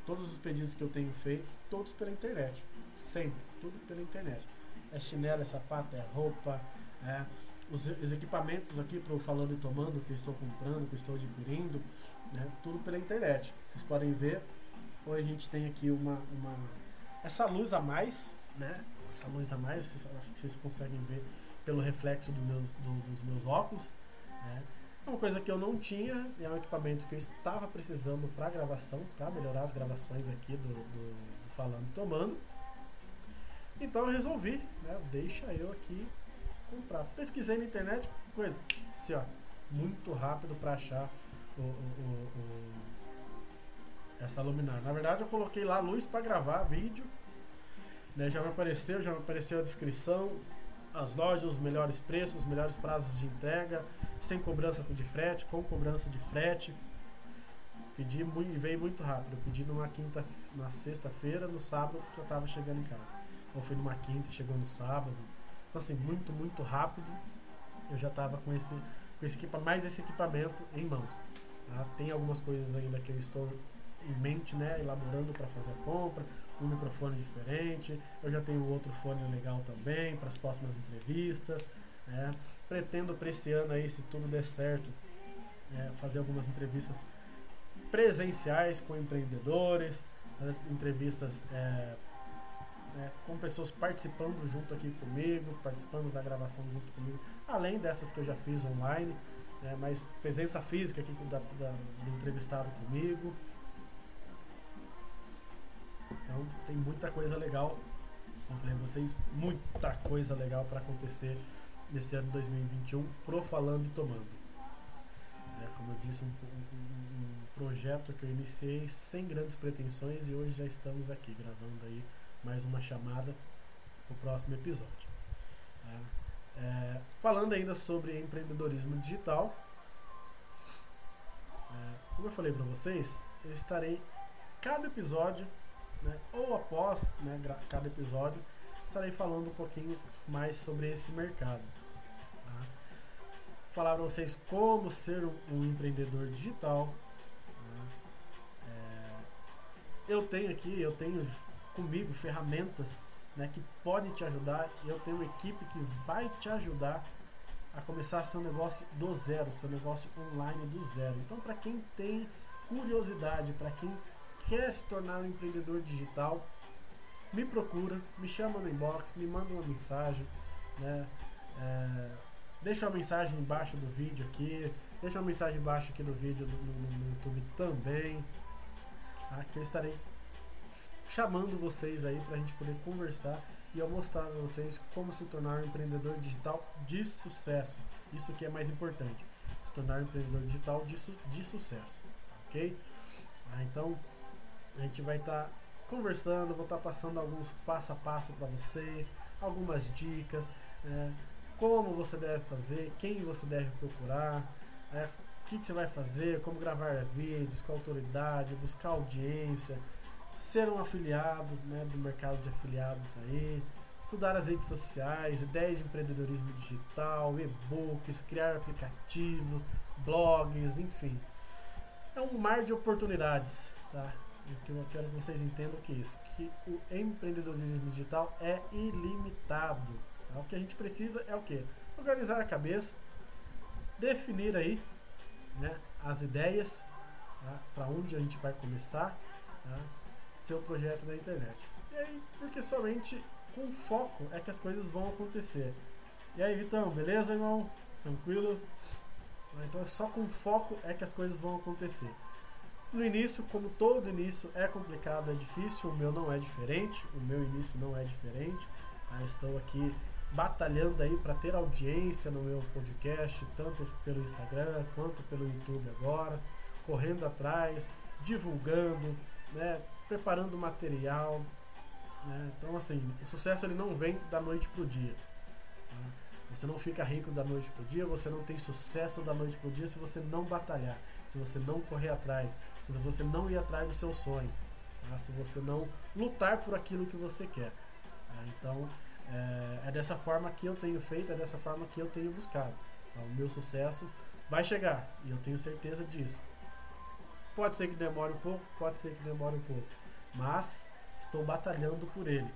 Todos os pedidos que eu tenho feito, todos pela internet. Sempre, tudo pela internet. É chinelo, é sapato, é roupa, é os, os equipamentos aqui para o Falando e Tomando que estou comprando, que estou adquirindo, né, tudo pela internet. Vocês podem ver. Hoje a gente tem aqui uma, uma essa luz a mais, né? Essa luz a mais, vocês, acho que vocês conseguem ver pelo reflexo do meus, do, dos meus óculos. Né? É uma coisa que eu não tinha, é um equipamento que eu estava precisando para gravação, para melhorar as gravações aqui do, do, do Falando e Tomando. Então eu resolvi, né? Deixa eu aqui comprar. Pesquisei na internet, coisa, assim, ó, muito rápido para achar o, o, o, essa luminária. Na verdade, eu coloquei lá luz para gravar vídeo, né? Já me apareceu, já me apareceu a descrição, as lojas, os melhores preços, os melhores prazos de entrega, sem cobrança de frete, com cobrança de frete. Pedi e veio muito rápido. Eu pedi numa quinta, na sexta-feira, no sábado já estava chegando em casa. Ou foi numa quinta chegou no sábado. Então assim, muito, muito rápido. Eu já estava com esse, com esse equipa, mais esse equipamento em mãos. Tá? Tem algumas coisas ainda que eu estou em mente, né, elaborando para fazer a compra, um microfone diferente. Eu já tenho outro fone legal também para as próximas entrevistas. Né? Pretendo para esse ano aí, se tudo der certo, é, fazer algumas entrevistas presenciais com empreendedores, entrevistas é, é, com pessoas participando junto aqui comigo, participando da gravação junto comigo, além dessas que eu já fiz online, né, mas presença física aqui da, da, do entrevistado comigo. Então tem muita coisa legal, como falei vocês, muita coisa legal para acontecer nesse ano 2021 pro Falando e Tomando. É, como eu disse, um, um, um projeto que eu iniciei sem grandes pretensões e hoje já estamos aqui gravando aí mais uma chamada para o próximo episódio. É, é, falando ainda sobre empreendedorismo digital, é, como eu falei para vocês, eu estarei cada episódio, né, ou após né, cada episódio, estarei falando um pouquinho mais sobre esse mercado. Tá? Falar para vocês como ser um, um empreendedor digital, eu tenho aqui, eu tenho comigo ferramentas né, que podem te ajudar. Eu tenho uma equipe que vai te ajudar a começar seu negócio do zero, seu negócio online do zero. Então, para quem tem curiosidade, para quem quer se tornar um empreendedor digital, me procura, me chama no inbox, me manda uma mensagem, né? É, deixa uma mensagem embaixo do vídeo aqui, deixa uma mensagem embaixo aqui do vídeo no, no, YouTube também tá? que eu estarei chamando vocês aí para a gente poder conversar e eu mostrar para vocês como se tornar um empreendedor digital de sucesso. Isso que é mais importante, se tornar um empreendedor digital de, su de sucesso, ok? Ah, então a gente vai estar tá conversando, vou estar tá passando alguns passo a passo para vocês, algumas dicas, é, como você deve fazer, quem você deve procurar, é, o que, que, você vai fazer, como gravar vídeos, com autoridade, buscar audiência, ser um afiliado né, do mercado de afiliados aí, estudar as redes sociais, ideias de empreendedorismo digital, e-books, criar aplicativos, blogs, enfim. É um mar de oportunidades, tá? Eu quero que vocês entendam que é isso, que o empreendedorismo digital é ilimitado. Tá? O que a gente precisa é o que? Organizar a cabeça, definir aí né, as ideias tá, para onde a gente vai começar tá, seu projeto na internet. E aí, porque somente com foco é que as coisas vão acontecer. E aí, Vitão, beleza, irmão? Tranquilo? Então é só com foco é que as coisas vão acontecer. No início, como todo início é complicado, é difícil, o meu não é diferente, o meu início não é diferente. Ah, estou aqui batalhando aí para ter audiência no meu podcast, tanto pelo Instagram quanto pelo YouTube agora, correndo atrás, divulgando, né, preparando material. Né? Então, assim, o sucesso ele não vem da noite pro dia. Né? Você não fica rico da noite pro dia, você não tem sucesso da noite pro dia se você não batalhar, se você não correr atrás, se você não ir atrás dos seus sonhos, tá? se você não lutar por aquilo que você quer. Tá? Então, é, é, dessa forma que eu tenho feito, é dessa forma que eu tenho buscado. Então, o meu sucesso vai chegar e eu tenho certeza disso. Pode ser que demore um pouco, pode ser que demore um pouco, mas estou batalhando por ele.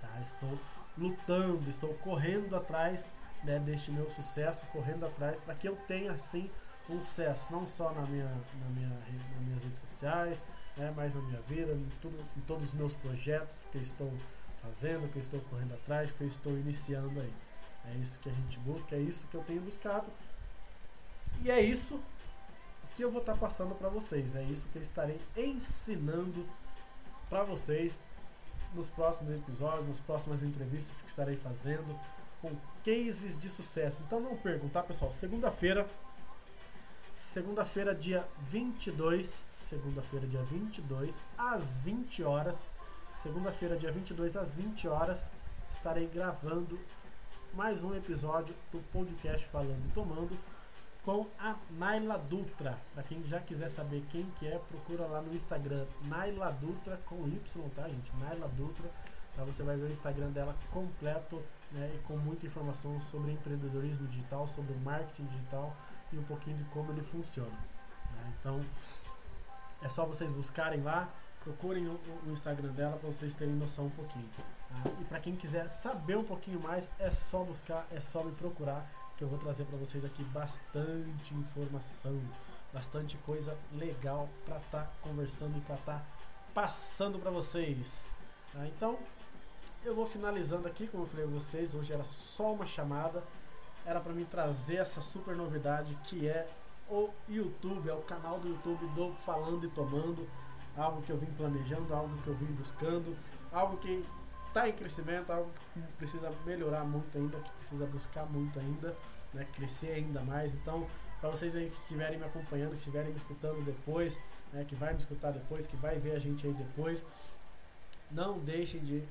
Tá? Estou lutando, estou correndo atrás né, deste meu sucesso, correndo atrás para que eu tenha sim um sucesso, não só na minha, na minha, nas minhas redes sociais, né, mas na minha vida, em, tudo, em todos os meus projetos que eu estou fazendo, que eu estou correndo atrás, que eu estou iniciando aí. É isso que a gente busca, é isso que eu tenho buscado. E é isso que eu vou estar passando para vocês. É isso que eu estarei ensinando para vocês nos próximos episódios, nas próximas entrevistas que estarei fazendo com cases de sucesso. Então não percam, tá, pessoal? Segunda-feira, segunda-feira, dia 22, segunda-feira, dia 22, às 20 horas, segunda-feira, dia 22 às 20 horas, estarei gravando mais um episódio do podcast Falando e Tomando com a Naila Dutra. Para quem já quiser saber quem que é, procura lá no Instagram Naila Dutra com Y, tá, gente? Naila Dutra. Lá você vai ver o Instagram dela completo né, e com muita informação sobre empreendedorismo digital, sobre marketing digital e um pouquinho de como ele funciona. Né? Então, é só vocês buscarem lá, procurem o, o Instagram dela para vocês terem noção um pouquinho. Tá? E para quem quiser saber um pouquinho mais, é só buscar, é só me procurar, que eu vou trazer para vocês aqui bastante informação, bastante coisa legal para estar tá conversando e para estar tá passando para vocês. Tá? Então, eu vou finalizando aqui, como eu falei para vocês, hoje era só uma chamada, era para mim trazer essa super novidade que é o YouTube, é o canal do YouTube do Falando e Tomando, algo que eu vim planejando, algo que eu vim buscando, algo que está em crescimento, algo que precisa melhorar muito ainda, que precisa buscar muito ainda, né, crescer ainda mais. Então, para vocês aí que estiverem me acompanhando, que estiverem me escutando depois, né, que vai me escutar depois, que vai ver a gente aí depois, não deixem de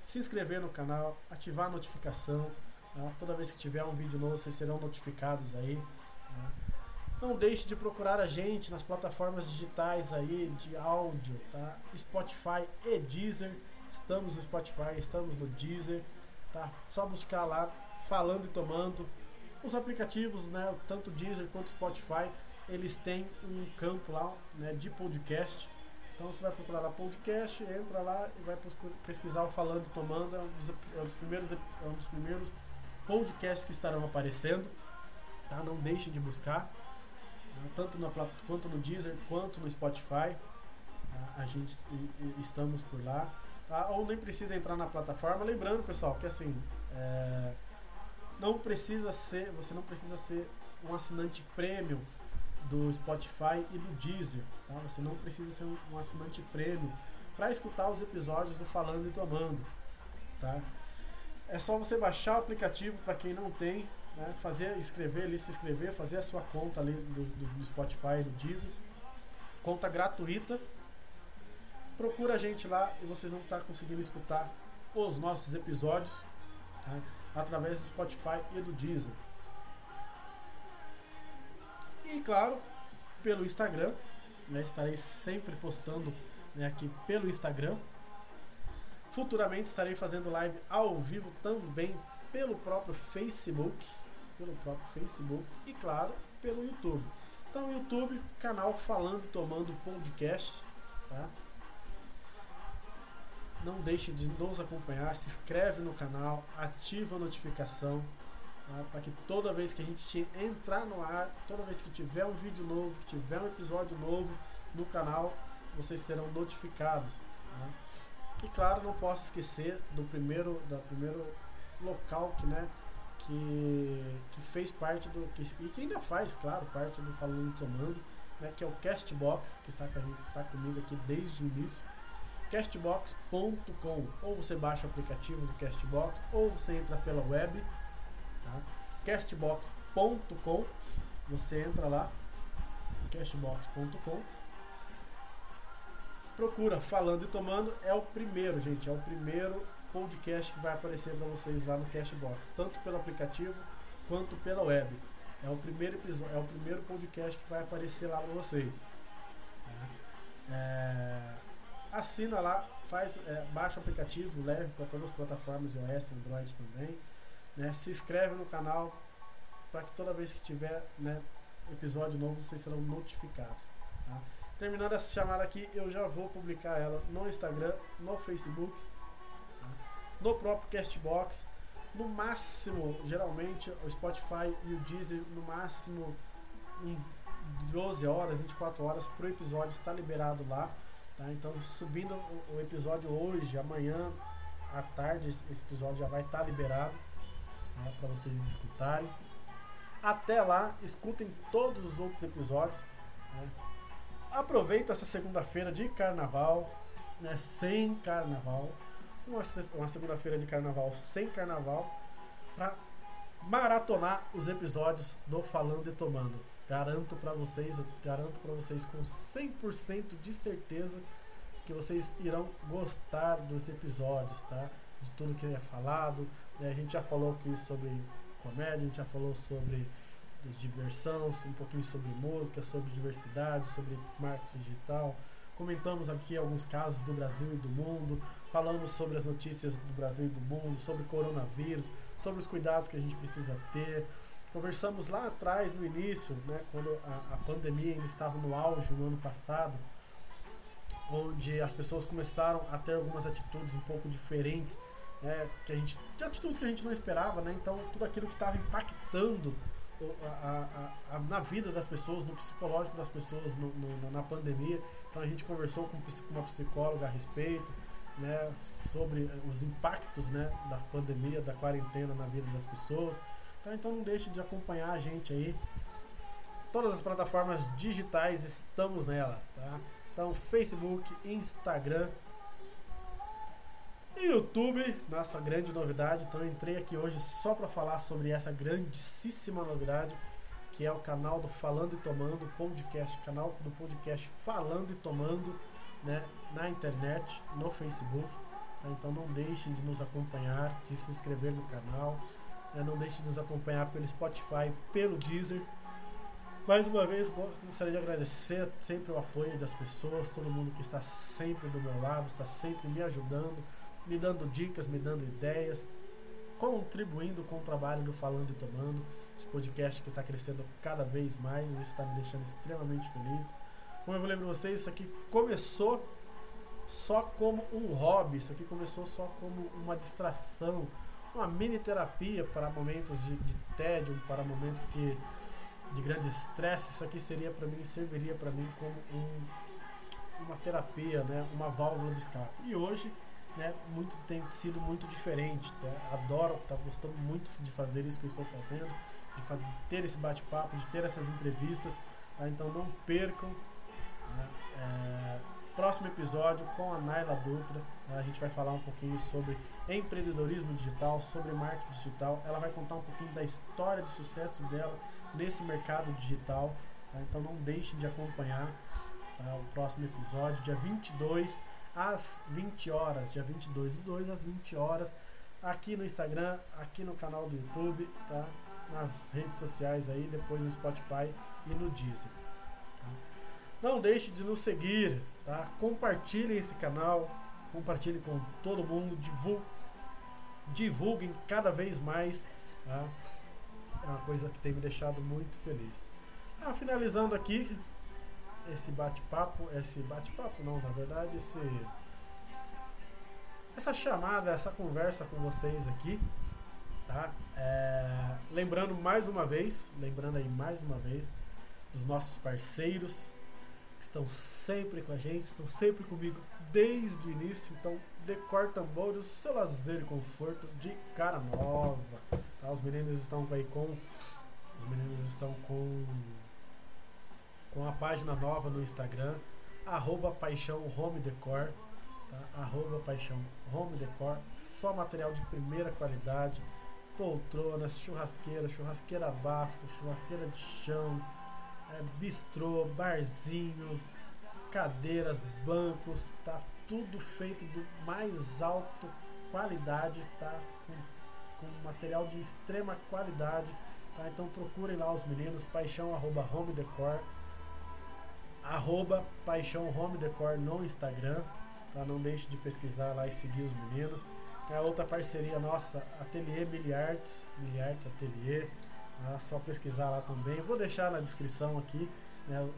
se inscrever no canal, ativar a notificação. Tá? Toda vez que tiver um vídeo novo, vocês serão notificados aí. Tá? Não deixe de procurar a gente nas plataformas digitais aí de áudio, tá? Spotify e Deezer. Estamos no Spotify, estamos no Deezer, tá? Só buscar lá, falando e tomando. Os aplicativos, né? Tanto Deezer quanto Spotify, eles têm um campo lá, né? De podcast então você vai procurar lá podcast, entra lá e vai pesquisar o Falando e Tomando. É um dos, é um dos primeiros, é um dos primeiros podcasts que estarão aparecendo. Tá? Não deixem de buscar. Tá? Tanto no, quanto no Deezer quanto no Spotify. Tá? A gente e, e, estamos por lá. Tá? Ou nem precisa entrar na plataforma. Lembrando, pessoal, que assim. É, não precisa ser. Você não precisa ser um assinante premium do Spotify e do Deezer. Tá? Você não precisa ser um, assinante prêmio para escutar os episódios do Falando e Tomando. Tá? É só você baixar o aplicativo para quem não tem, né? fazer, escrever ali, se inscrever, fazer a sua conta ali do, do, do Spotify e do Deezer. Conta gratuita. Procura a gente lá e vocês vão estar conseguindo escutar os nossos episódios tá? através do Spotify e do Deezer. E claro, pelo Instagram, né, estarei sempre postando né, aqui pelo Instagram. Futuramente estarei fazendo live ao vivo também pelo próprio Facebook, pelo próprio Facebook e claro, pelo YouTube. Então, YouTube, canal Falando e Tomando Podcast, tá? Não deixe de nos acompanhar, se inscreve no canal, ativa a notificação Tá? Para que toda vez que a gente entrar no ar, toda vez que tiver um vídeo novo, que tiver um episódio novo no canal, vocês serão notificados. Tá? E claro, não posso esquecer do primeiro, da primeiro local que, né, que, que fez parte do. Que, e que ainda faz, claro, parte do Falando Tomando, né, que é o Castbox, que está, está comigo aqui desde o início. Castbox.com. Ou você baixa o aplicativo do Castbox, ou você entra pela web Tá? Castbox.com, você entra lá, castbox.com, procura Falando e Tomando, é o primeiro, gente, é o primeiro podcast que vai aparecer para vocês lá no Castbox, tanto pelo aplicativo quanto pela web. É o primeiro episódio, é o primeiro podcast que vai aparecer lá para vocês. Tá? É, assina lá, faz, é, baixa o aplicativo, leve para todas as plataformas iOS, Android também. Né? Se inscreve no canal para que toda vez que tiver né, episódio novo vocês serão notificados. Tá? Terminando essa chamada aqui, eu já vou publicar ela no Instagram, no Facebook, tá? no próprio Castbox. No máximo, geralmente, o Spotify e o Deezer, no máximo em 12 horas, 24 horas para o episódio estar liberado lá. Tá? Então, subindo o episódio hoje, amanhã à tarde, esse episódio já vai estar liberado né, para vocês escutarem. Até lá, escutem todos os outros episódios. Né. Aproveita essa segunda-feira de carnaval, né, sem carnaval, uma, uma segunda-feira de carnaval sem carnaval, para maratonar os episódios do Falando e Tomando. Garanto para vocês, garanto para vocês com 100% de certeza que vocês irão gostar dos episódios, tá? De tudo que é falado, Né? A gente já falou aqui sobre comédia, a gente já falou sobre diversão, um pouquinho sobre música, sobre diversidade, sobre marketing digital. Comentamos aqui alguns casos do Brasil e do mundo, falamos sobre as notícias do Brasil e do mundo, sobre coronavírus, sobre os cuidados que a gente precisa ter. Conversamos lá atrás, no início, né, quando a, a pandemia ainda estava no auge no ano passado, onde as pessoas começaram a ter algumas atitudes um pouco diferentes, né, que a gente, atitudes que a gente não esperava, né, então tudo aquilo que estava impactando a, a, a, na vida das pessoas, no psicológico das pessoas no, no, na pandemia. Então a gente conversou com uma psicóloga a respeito, né, sobre eh, os impactos né, da pandemia, da quarentena na vida das pessoas. Então, então não deixe de acompanhar a gente aí. Todas as plataformas digitais estamos nelas, tá? Então Facebook, Instagram, e YouTube, nossa grande novidade. Então entrei aqui hoje só para falar sobre essa grandíssima novidade, que é o canal do Falando e Tomando, podcast, canal do podcast Falando e Tomando, né, na internet, no Facebook. Tá? Então não deixem de nos acompanhar, de se inscrever no canal. Né? Não deixem de nos acompanhar pelo Spotify, pelo Deezer. Mais uma vez, gostaria de agradecer sempre o apoio das pessoas, todo mundo que está sempre do meu lado, está sempre me ajudando me dando dicas, me dando ideias, contribuindo com o trabalho do Falando e Tomando, esse podcast que está crescendo cada vez mais e está me deixando extremamente feliz. Como eu lembro vocês, isso aqui começou só como um hobby, isso aqui começou só como uma distração, uma mini terapia para momentos de, de tédio, para momentos que de grande estresse, isso aqui seria para mim, serviria para mim como um, uma terapia, né, uma válvula de escape. E hoje né, muito, tem sido muito diferente. Tá? Adoro, tá gostando muito de fazer isso que eu estou fazendo, de ter esse bate-papo, de ter essas entrevistas. Tá? Então não percam. Né? É, próximo episódio com a Naila Dutra. A gente vai falar um pouquinho sobre empreendedorismo digital, sobre marketing digital. Ela vai contar um pouquinho da história de sucesso dela nesse mercado digital. Tá? Então não deixem de acompanhar tá? o próximo episódio, dia 22 às 20 horas, dia 22 do 2 às 20 horas, aqui no Instagram, aqui no canal do YouTube, tá? Nas redes sociais aí, depois no Spotify e no Deezer. Tá? Não deixe de nos seguir, tá? Compartilhem esse canal, compartilhem com todo mundo, divulguem, divulguem cada vez mais, tá? É uma coisa que tem me deixado muito feliz. Ah, finalizando aqui, esse bate-papo, esse bate-papo não, na verdade, esse essa chamada, essa conversa com vocês aqui, tá? É, lembrando mais uma vez, lembrando aí mais uma vez dos nossos parceiros estão sempre com a gente, estão sempre comigo desde o início, então Decor Tambores, seu lazer e conforto de cara nova. Tá? Os meninos estão aí com os meninos estão com com a página nova no Instagram, arroba paixão home decor, tá? arroba paixão home decor, só material de primeira qualidade, poltronas, churrasqueira, churrasqueira bafo, churrasqueira de chão, bistrô, barzinho, cadeiras, bancos, tá tudo feito do mais alto qualidade, tá com, com material de extrema qualidade, tá? Então procurem lá os meninos, paixão arroba home decor arroba Paixão Home Decor no Instagram. Tá? Não deixe de pesquisar lá e seguir os meninos. É outra parceria nossa, Ateliê Miliartes, Miliartes Ateliê. Tá? Só pesquisar lá também. Vou deixar na descrição aqui né,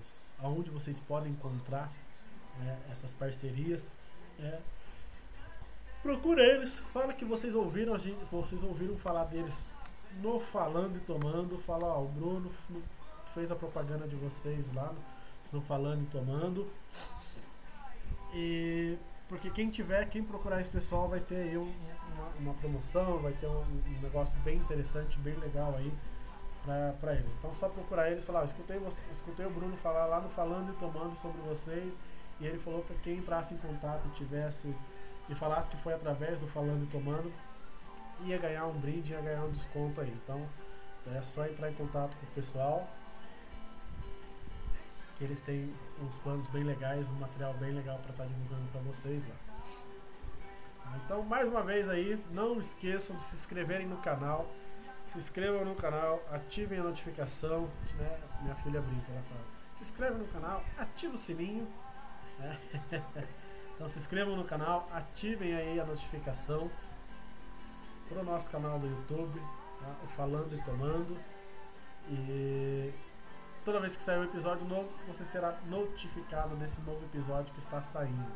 os, aonde vocês podem encontrar né, essas parcerias. É. Procura eles, fala que vocês ouviram a gente, vocês ouviram falar deles no Falando e Tomando. Fala, ó, o Bruno fez a propaganda de vocês lá no, no Falando e Tomando. E porque quem tiver, quem procurar esse pessoal vai ter aí um, uma, uma, promoção, vai ter um, um, negócio bem interessante, bem legal aí pra, eles. Então só procurar eles e falar, escutei, escutei o Bruno falar lá no Falando e Tomando sobre vocês. E ele falou para quem entrasse em contato e tivesse e falasse que foi através do Falando e Tomando, ia ganhar um brinde, ia ganhar um desconto aí. Então é só entrar em contato com o pessoal que eles têm uns planos bem legais, um material bem legal para estar tá divulgando para vocês lá. Então, mais uma vez aí, não esqueçam de se inscreverem no canal. Se inscrevam no canal, ativem a notificação. Né? Minha filha brinca, ela fala. Se inscreve no canal, ativa o sininho. Né? [LAUGHS] então se inscrevam no canal, ativem aí a notificação para o nosso canal do YouTube, tá? o Falando e Tomando. E toda vez que sair um episódio novo, você será notificado desse novo episódio que está saindo.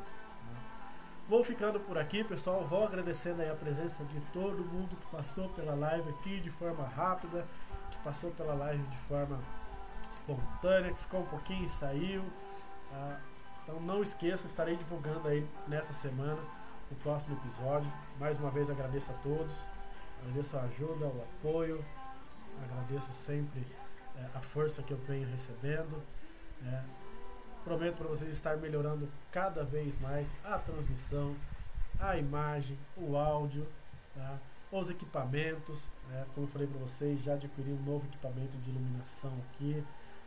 Vou ficando por aqui, pessoal. Vou agradecendo aí a presença de todo mundo que passou pela live aqui de forma rápida, que passou pela live de forma espontânea, que ficou um pouquinho e saiu. Tá? Então não esqueça, estarei divulgando aí nessa semana o próximo episódio. Mais uma vez agradeço a todos, agradeço a ajuda, o apoio, agradeço sempre é, a força que eu venho recebendo. É, Prometo para vocês estar melhorando cada vez mais a transmissão, a imagem, o áudio, tá? os equipamentos. Né? Como eu falei para vocês, já adquiri um novo equipamento de iluminação aqui.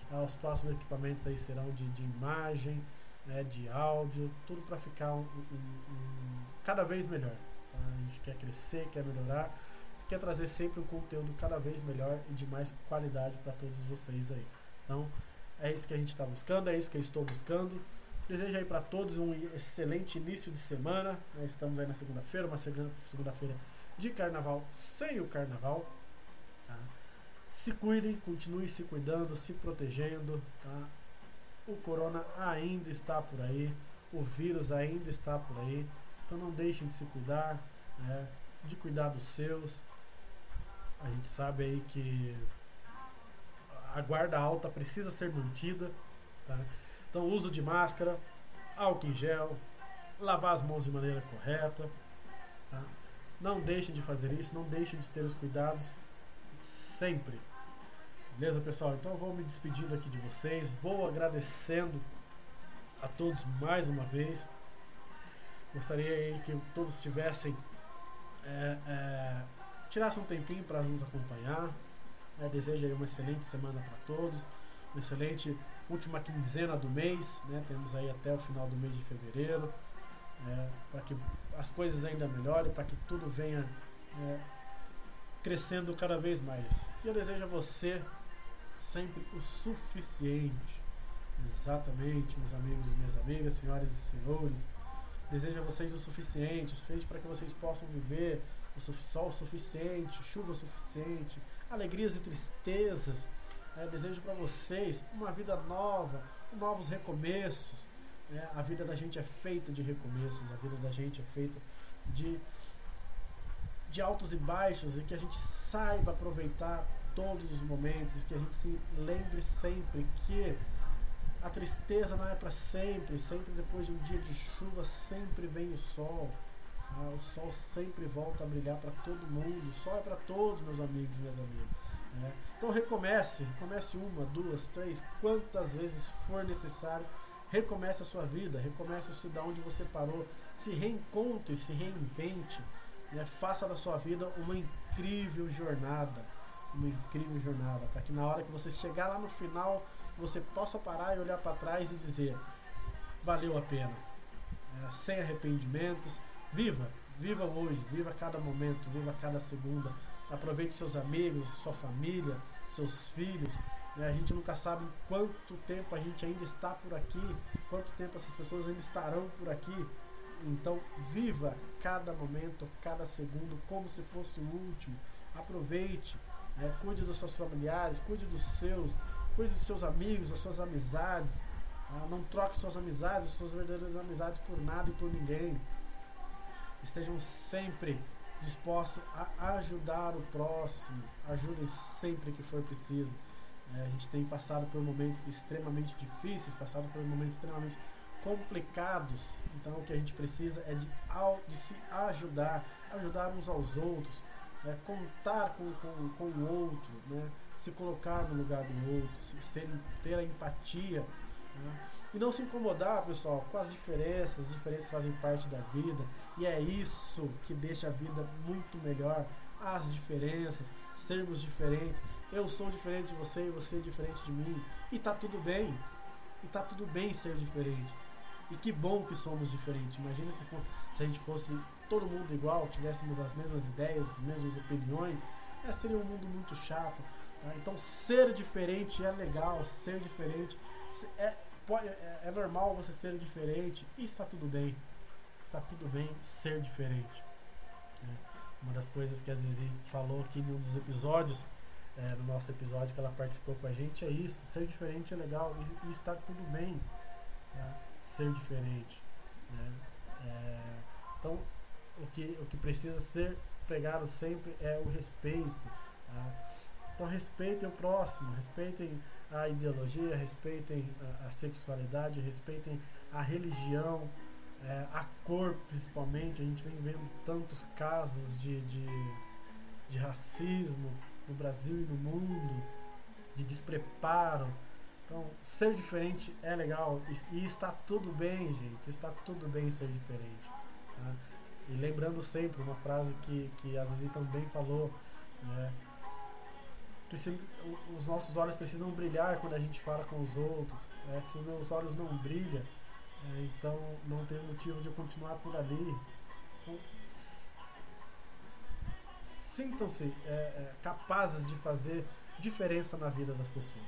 Tá? Os próximos equipamentos aí serão de, de imagem, né? de áudio, tudo para ficar um, um, um, cada vez melhor. Tá? A gente quer crescer, quer melhorar, quer trazer sempre um conteúdo cada vez melhor e de mais qualidade para todos vocês aí. Então, é isso que a gente está buscando, é isso que eu estou buscando. Desejo aí para todos um excelente início de semana. Estamos aí na segunda-feira, uma segunda-feira de carnaval sem o carnaval. Tá? Se cuidem, continuem se cuidando, se protegendo. Tá? O corona ainda está por aí, o vírus ainda está por aí. Então não deixem de se cuidar, né? de cuidar dos seus. A gente sabe aí que a guarda alta precisa ser mantida. Tá? Então, uso de máscara, álcool em gel, lavar as mãos de maneira correta. Tá? Não deixem de fazer isso, não deixem de ter os cuidados sempre. Beleza, pessoal? Então, eu vou me despedindo aqui de vocês. Vou agradecendo a todos mais uma vez. Gostaria aí que todos tivessem. É, é, tirassem um tempinho para nos acompanhar. Né? Desejo aí uma excelente semana para todos, uma excelente última quinzena do mês, né? Temos aí até o final do mês de fevereiro, né? para que as coisas ainda melhorem, para que tudo venha é, crescendo cada vez mais. E eu desejo a você sempre o suficiente. Exatamente, meus amigos e minhas amigas, senhoras e senhores. Desejo a vocês o suficiente, o suficiente para que vocês possam viver o sol suficiente, chuva suficiente, alegrias e tristezas. É, desejo para vocês uma vida nova, novos recomeços. Né? A vida da gente é feita de recomeços, a vida da gente é feita de, de altos e baixos e que a gente saiba aproveitar todos os momentos, que a gente se lembre sempre que a tristeza não é para sempre, sempre depois de um dia de chuva sempre vem o sol. Ah, o sol sempre volta a brilhar para todo mundo, o sol é para todos, meus amigos e minhas amigas. Né? Então recomece, recomece uma, duas, três, quantas vezes for necessário. Recomece a sua vida, recomece o da onde você parou, se reencontre, se reinvente, né? faça da sua vida uma incrível jornada, uma incrível jornada, para que na hora que você chegar lá no final, você possa parar e olhar para trás e dizer, valeu a pena, é, sem arrependimentos, viva, viva hoje, viva cada momento, viva cada segunda, Aproveite seus amigos, sua família, seus filhos. Né? A gente nunca sabe quanto tempo a gente ainda está por aqui, quanto tempo essas pessoas ainda estarão por aqui. Então, viva cada momento, cada segundo, como se fosse o último. Aproveite, né? cuide dos seus familiares, cuide dos seus, cuide dos seus amigos, das suas amizades. Tá? Não troque suas amizades, suas verdadeiras amizades por nada e por ninguém. Estejam sempre disposto a ajudar o próximo. Ajudem sempre que for preciso. É, a gente tem passado por momentos extremamente difíceis, passado por momentos extremamente complicados. Então o que a gente precisa é de, de se ajudar, ajudar uns aos outros, é, contar com, com, com o outro, né? se colocar no lugar do outro, se, ser, ter a empatia. Né? E não se incomodar, pessoal, com as diferenças. As diferenças fazem parte da vida. E é isso que deixa a vida muito melhor. As diferenças, sermos diferentes. Eu sou diferente de você e você é diferente de mim. E tá tudo bem. E tá tudo bem ser diferente. E que bom que somos diferentes. Imagina se, for, se a gente fosse todo mundo igual, tivéssemos as mesmas ideias, as mesmas opiniões, é, seria um mundo muito chato. Tá? Então, ser diferente é legal, ser diferente é, é, é normal você ser diferente e está tudo bem. Está tudo bem ser diferente. É, uma das coisas que a Zizi falou aqui em um dos episódios, é, no nosso episódio que ela participou com a gente, é isso. Ser diferente é legal e, e está tudo bem tá? ser diferente. Né? É, então, o que, o que precisa ser pregado sempre é o respeito. Tá? Então, respeitem o próximo, respeitem a ideologia, respeitem a, a sexualidade, respeitem a religião, é, a cor principalmente. A gente vem vendo tantos casos de, de, de racismo no Brasil e no mundo, de despreparo. Então, ser diferente é legal e, e, está tudo bem, gente. Está tudo bem ser diferente. Tá? E lembrando sempre uma frase que, que a Zizi também falou, né? que se, os nossos olhos precisam brilhar quando a gente fala com os outros. É, que se os meus olhos não brilham, é, então não tem motivo de continuar por ali. Então, Sintam-se é, é, capazes de fazer diferença na vida das pessoas.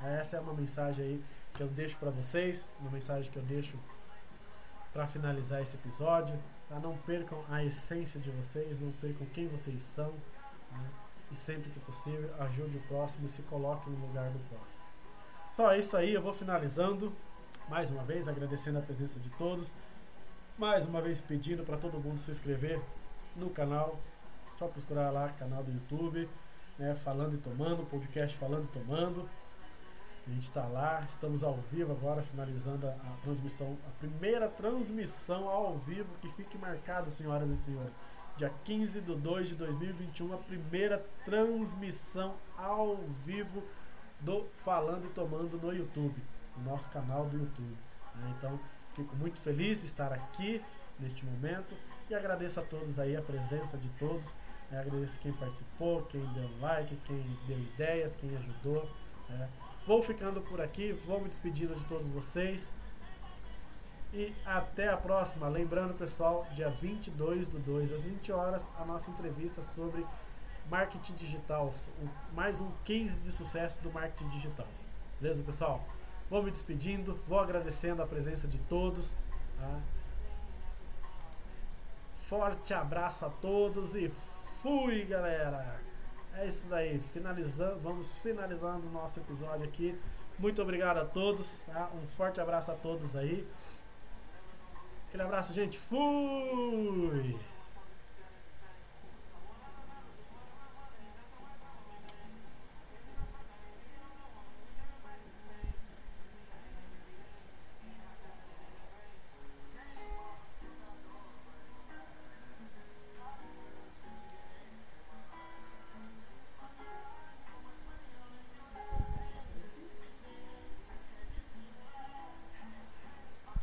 Essa é uma mensagem aí que eu deixo para vocês, uma mensagem que eu deixo para finalizar esse episódio. Tá? Não percam a essência de vocês, não percam quem vocês são. Né? e sempre que possível ajude o próximo e se coloque no lugar do próximo. Só isso aí, eu vou finalizando mais uma vez agradecendo a presença de todos. Mais uma vez pedindo para todo mundo se inscrever no canal. Só procurar lá canal do YouTube, né, falando e tomando, podcast falando e tomando. A gente está lá, estamos ao vivo agora, finalizando a, a transmissão, a primeira transmissão ao vivo que fique marcado, senhoras e senhores dia 15 de 2 de 2021, a primeira transmissão ao vivo do Falando e Tomando no YouTube, no nosso canal do YouTube. Né? Então, fico muito feliz de estar aqui neste momento e agradeço a todos aí a presença de todos. Né? Agradeço quem participou, quem deu like, quem deu ideias, quem ajudou. Né? Vou ficando por aqui, vou me despedindo de todos vocês. E até a próxima. Lembrando, pessoal, dia 22 do 2 às 20 horas, a nossa entrevista sobre marketing digital. Mais um case de sucesso do marketing digital. Beleza, pessoal? Vou me despedindo, vou agradecendo a presença de todos. Tá? Forte abraço a todos e fui, galera! É isso daí, finalizando, vamos finalizando o nosso episódio aqui. Muito obrigado a todos, tá? Um forte abraço a todos aí. Aquele abraço, gente. Fui!